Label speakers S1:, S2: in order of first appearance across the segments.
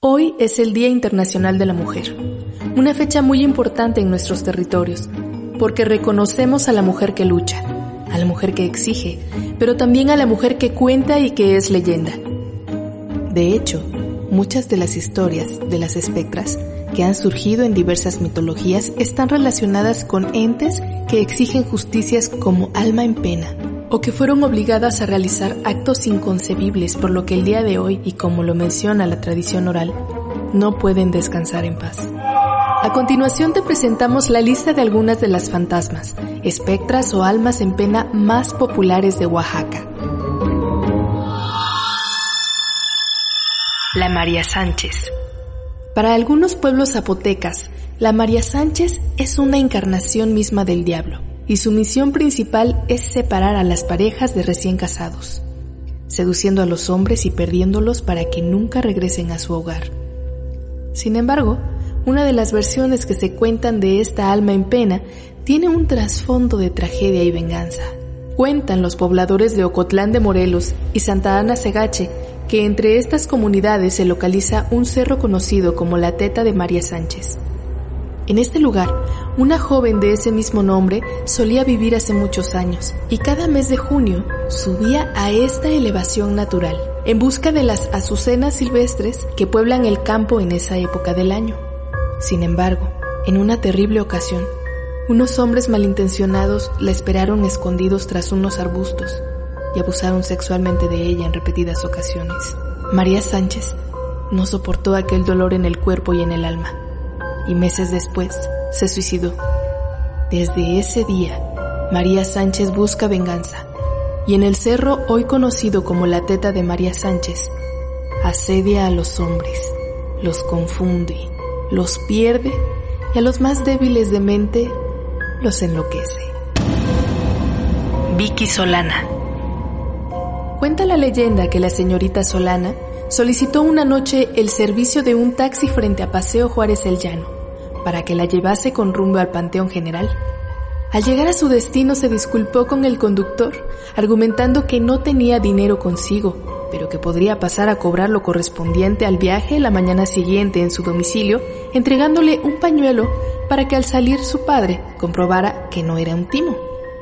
S1: Hoy es el Día Internacional de la Mujer, una fecha muy importante en nuestros territorios, porque reconocemos a la mujer que lucha, a la mujer que exige, pero también a la mujer que cuenta y que es leyenda. De hecho, muchas de las historias de las espectras que han surgido en diversas mitologías están relacionadas con entes que exigen justicias como alma en pena, o que fueron obligadas a realizar actos inconcebibles por lo que el día de hoy, y como lo menciona la tradición oral, no pueden descansar en paz. A continuación te presentamos la lista de algunas de las fantasmas, espectras o almas en pena más populares de Oaxaca. La María Sánchez. Para algunos pueblos zapotecas, la María Sánchez es una encarnación misma del diablo y su misión principal es separar a las parejas de recién casados, seduciendo a los hombres y perdiéndolos para que nunca regresen a su hogar. Sin embargo, una de las versiones que se cuentan de esta alma en pena tiene un trasfondo de tragedia y venganza. Cuentan los pobladores de Ocotlán de Morelos y Santa Ana Segache que entre estas comunidades se localiza un cerro conocido como la Teta de María Sánchez. En este lugar, una joven de ese mismo nombre solía vivir hace muchos años y cada mes de junio subía a esta elevación natural en busca de las azucenas silvestres que pueblan el campo en esa época del año. Sin embargo, en una terrible ocasión, unos hombres malintencionados la esperaron escondidos tras unos arbustos y abusaron sexualmente de ella en repetidas ocasiones. María Sánchez no soportó aquel dolor en el cuerpo y en el alma y meses después se suicidó. Desde ese día, María Sánchez busca venganza y en el cerro hoy conocido como la teta de María Sánchez, asedia a los hombres, los confunde, los pierde y a los más débiles de mente los enloquece. Vicky Solana Cuenta la leyenda que la señorita Solana solicitó una noche el servicio de un taxi frente a Paseo Juárez el Llano para que la llevase con rumbo al Panteón General. Al llegar a su destino se disculpó con el conductor, argumentando que no tenía dinero consigo, pero que podría pasar a cobrar lo correspondiente al viaje la mañana siguiente en su domicilio, entregándole un pañuelo para que al salir su padre comprobara que no era un timo.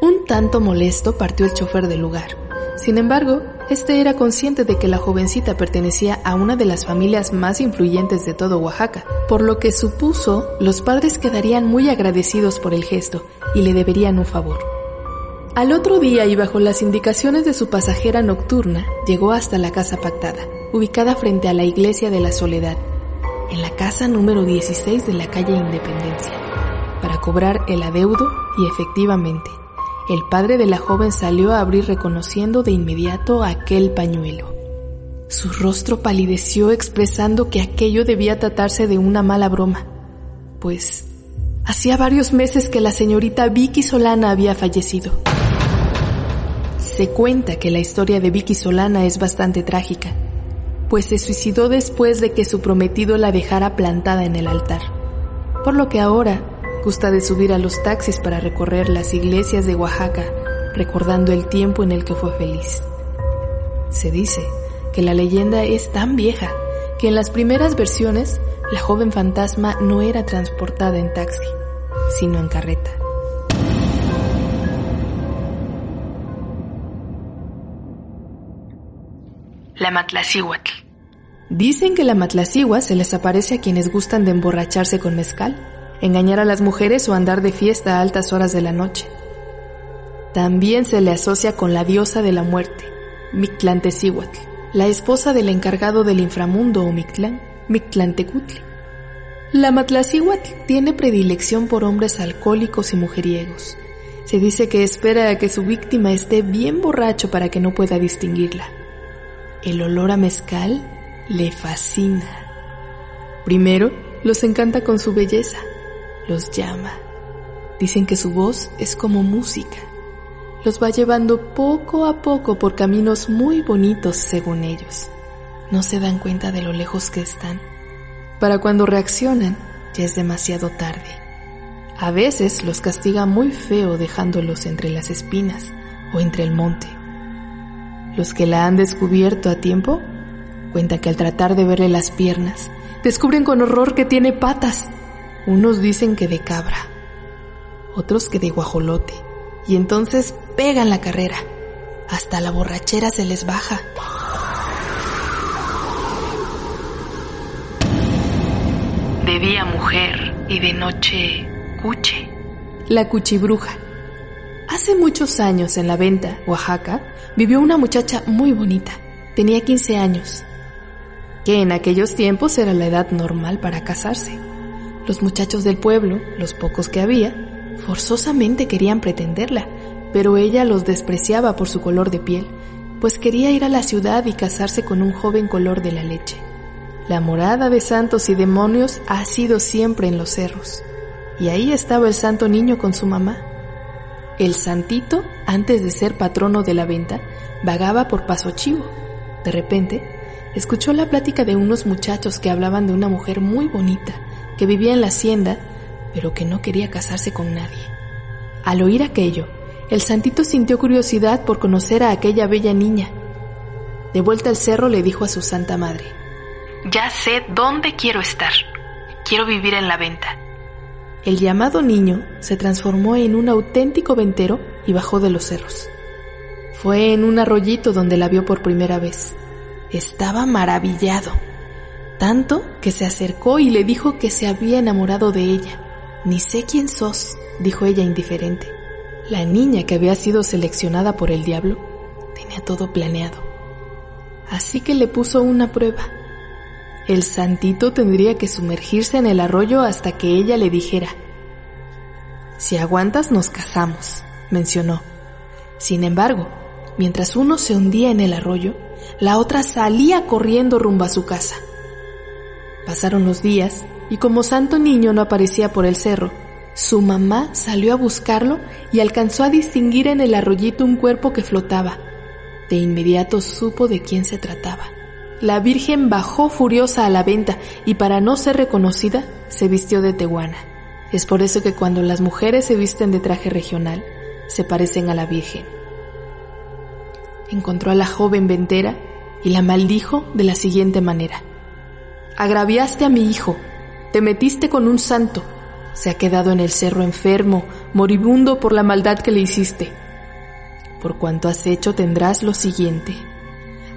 S1: Un tanto molesto partió el chofer del lugar. Sin embargo, este era consciente de que la jovencita pertenecía a una de las familias más influyentes de todo Oaxaca, por lo que supuso los padres quedarían muy agradecidos por el gesto y le deberían un favor. Al otro día y bajo las indicaciones de su pasajera nocturna, llegó hasta la casa pactada, ubicada frente a la iglesia de la Soledad, en la casa número 16 de la calle Independencia, para cobrar el adeudo y efectivamente el padre de la joven salió a abrir reconociendo de inmediato aquel pañuelo. Su rostro palideció expresando que aquello debía tratarse de una mala broma, pues hacía varios meses que la señorita Vicky Solana había fallecido. Se cuenta que la historia de Vicky Solana es bastante trágica, pues se suicidó después de que su prometido la dejara plantada en el altar, por lo que ahora Gusta de subir a los taxis para recorrer las iglesias de Oaxaca, recordando el tiempo en el que fue feliz. Se dice que la leyenda es tan vieja que en las primeras versiones la joven fantasma no era transportada en taxi, sino en carreta. La Matlacíhuatl. Dicen que la Matlacíhuatl se les aparece a quienes gustan de emborracharse con mezcal engañar a las mujeres o andar de fiesta a altas horas de la noche. También se le asocia con la diosa de la muerte, Mictlantecihuatl, la esposa del encargado del inframundo o Mictlán, Mictlantecutli. La Matlacíhuatl tiene predilección por hombres alcohólicos y mujeriegos. Se dice que espera a que su víctima esté bien borracho para que no pueda distinguirla. El olor a mezcal le fascina. Primero, los encanta con su belleza, los llama. Dicen que su voz es como música. Los va llevando poco a poco por caminos muy bonitos según ellos. No se dan cuenta de lo lejos que están. Para cuando reaccionan, ya es demasiado tarde. A veces los castiga muy feo dejándolos entre las espinas o entre el monte. Los que la han descubierto a tiempo cuenta que al tratar de verle las piernas descubren con horror que tiene patas. Unos dicen que de cabra, otros que de guajolote, y entonces pegan la carrera. Hasta la borrachera se les baja. De día mujer y de noche cuche. La cuchibruja. Hace muchos años en la venta, Oaxaca, vivió una muchacha muy bonita. Tenía 15 años, que en aquellos tiempos era la edad normal para casarse. Los muchachos del pueblo, los pocos que había, forzosamente querían pretenderla, pero ella los despreciaba por su color de piel, pues quería ir a la ciudad y casarse con un joven color de la leche. La morada de santos y demonios ha sido siempre en los cerros, y ahí estaba el santo niño con su mamá. El santito, antes de ser patrono de la venta, vagaba por Paso Chivo. De repente, escuchó la plática de unos muchachos que hablaban de una mujer muy bonita, que vivía en la hacienda, pero que no quería casarse con nadie. Al oír aquello, el santito sintió curiosidad por conocer a aquella bella niña. De vuelta al cerro le dijo a su santa madre, Ya sé dónde quiero estar. Quiero vivir en la venta. El llamado niño se transformó en un auténtico ventero y bajó de los cerros. Fue en un arroyito donde la vio por primera vez. Estaba maravillado, tanto que se acercó y le dijo que se había enamorado de ella. Ni sé quién sos, dijo ella indiferente. La niña que había sido seleccionada por el diablo tenía todo planeado. Así que le puso una prueba. El santito tendría que sumergirse en el arroyo hasta que ella le dijera, Si aguantas nos casamos, mencionó. Sin embargo, mientras uno se hundía en el arroyo, la otra salía corriendo rumbo a su casa. Pasaron los días y como santo niño no aparecía por el cerro, su mamá salió a buscarlo y alcanzó a distinguir en el arroyito un cuerpo que flotaba. De inmediato supo de quién se trataba. La Virgen bajó furiosa a la venta y para no ser reconocida se vistió de tehuana. Es por eso que cuando las mujeres se visten de traje regional, se parecen a la Virgen. Encontró a la joven ventera y la maldijo de la siguiente manera. Agraviaste a mi hijo, te metiste con un santo, se ha quedado en el cerro enfermo, moribundo por la maldad que le hiciste. Por cuanto has hecho tendrás lo siguiente.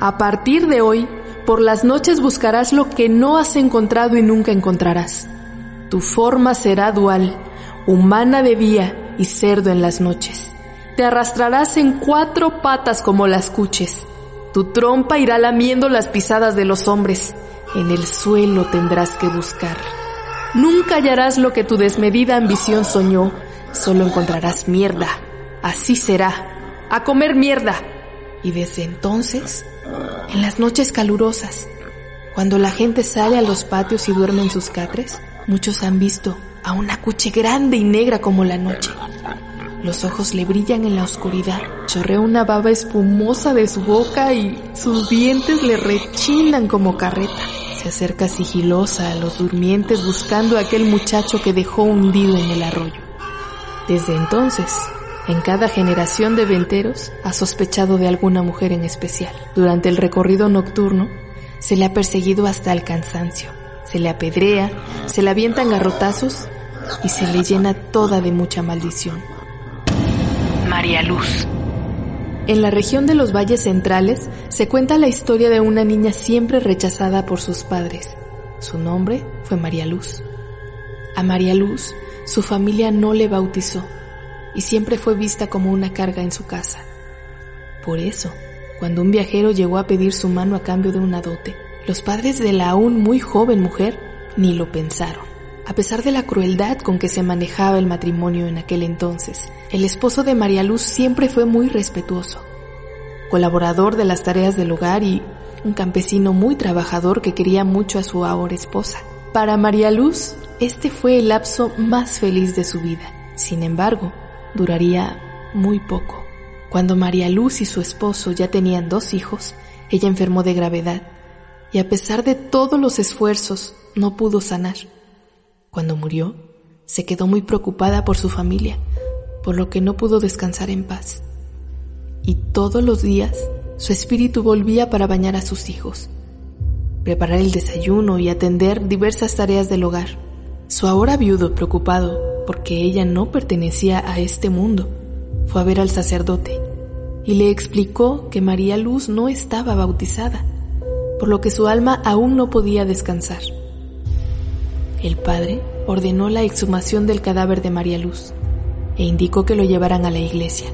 S1: A partir de hoy, por las noches buscarás lo que no has encontrado y nunca encontrarás. Tu forma será dual, humana de día y cerdo en las noches. Te arrastrarás en cuatro patas como las cuches. Tu trompa irá lamiendo las pisadas de los hombres. En el suelo tendrás que buscar. Nunca hallarás lo que tu desmedida ambición soñó, solo encontrarás mierda. Así será. A comer mierda. Y desde entonces, en las noches calurosas, cuando la gente sale a los patios y duerme en sus catres, muchos han visto a una cuche grande y negra como la noche. Los ojos le brillan en la oscuridad, chorrea una baba espumosa de su boca y sus dientes le rechinan como carreta. Se acerca sigilosa a los durmientes buscando a aquel muchacho que dejó hundido en el arroyo. Desde entonces, en cada generación de venteros ha sospechado de alguna mujer en especial. Durante el recorrido nocturno, se le ha perseguido hasta el cansancio. Se le apedrea, se le avientan garrotazos y se le llena toda de mucha maldición. María Luz. En la región de los valles centrales se cuenta la historia de una niña siempre rechazada por sus padres. Su nombre fue María Luz. A María Luz su familia no le bautizó y siempre fue vista como una carga en su casa. Por eso, cuando un viajero llegó a pedir su mano a cambio de una dote, los padres de la aún muy joven mujer ni lo pensaron. A pesar de la crueldad con que se manejaba el matrimonio en aquel entonces, el esposo de María Luz siempre fue muy respetuoso, colaborador de las tareas del hogar y un campesino muy trabajador que quería mucho a su ahora esposa. Para María Luz, este fue el lapso más feliz de su vida. Sin embargo, duraría muy poco. Cuando María Luz y su esposo ya tenían dos hijos, ella enfermó de gravedad y a pesar de todos los esfuerzos no pudo sanar. Cuando murió, se quedó muy preocupada por su familia por lo que no pudo descansar en paz. Y todos los días su espíritu volvía para bañar a sus hijos. preparar el desayuno y atender diversas tareas del hogar. Su ahora viudo, preocupado porque ella no pertenecía a este mundo, fue a ver al sacerdote y le explicó que María Luz no estaba bautizada, por lo que su alma aún no podía descansar. El padre ordenó la exhumación del cadáver de María Luz e indicó que lo llevaran a la iglesia.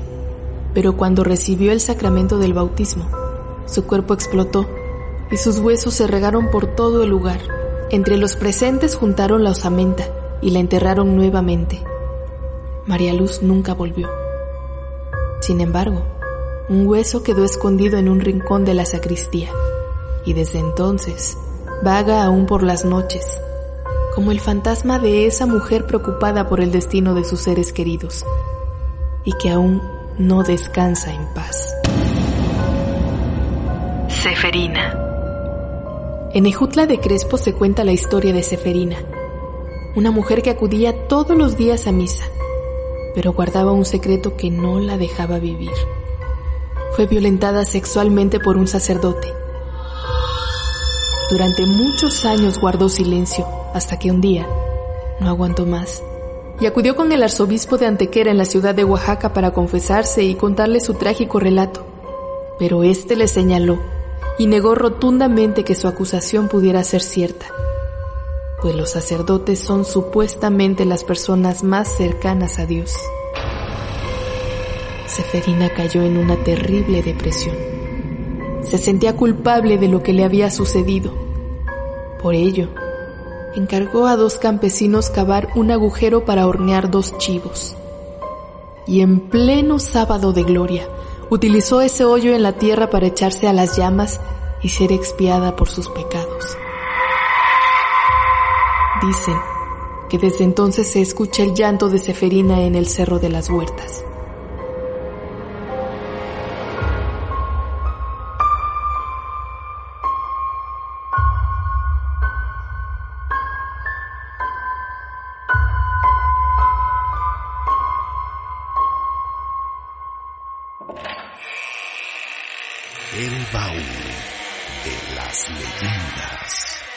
S1: Pero cuando recibió el sacramento del bautismo, su cuerpo explotó y sus huesos se regaron por todo el lugar. Entre los presentes juntaron la osamenta y la enterraron nuevamente. María Luz nunca volvió. Sin embargo, un hueso quedó escondido en un rincón de la sacristía y desde entonces vaga aún por las noches, como el fantasma de esa mujer preocupada por el destino de sus seres queridos y que aún no descansa en paz. Seferina. En Ejutla de Crespo se cuenta la historia de Seferina, una mujer que acudía todos los días a misa, pero guardaba un secreto que no la dejaba vivir. Fue violentada sexualmente por un sacerdote. Durante muchos años guardó silencio hasta que un día no aguantó más y acudió con el arzobispo de Antequera en la ciudad de Oaxaca para confesarse y contarle su trágico relato. Pero éste le señaló y negó rotundamente que su acusación pudiera ser cierta, pues los sacerdotes son supuestamente las personas más cercanas a Dios. Seferina cayó en una terrible depresión. Se sentía culpable de lo que le había sucedido. Por ello, encargó a dos campesinos cavar un agujero para hornear dos chivos. Y en pleno sábado de gloria, utilizó ese hoyo en la tierra para echarse a las llamas y ser expiada por sus pecados. Dicen que desde entonces se escucha el llanto de Seferina en el Cerro de las Huertas.
S2: El baúl de las leyendas.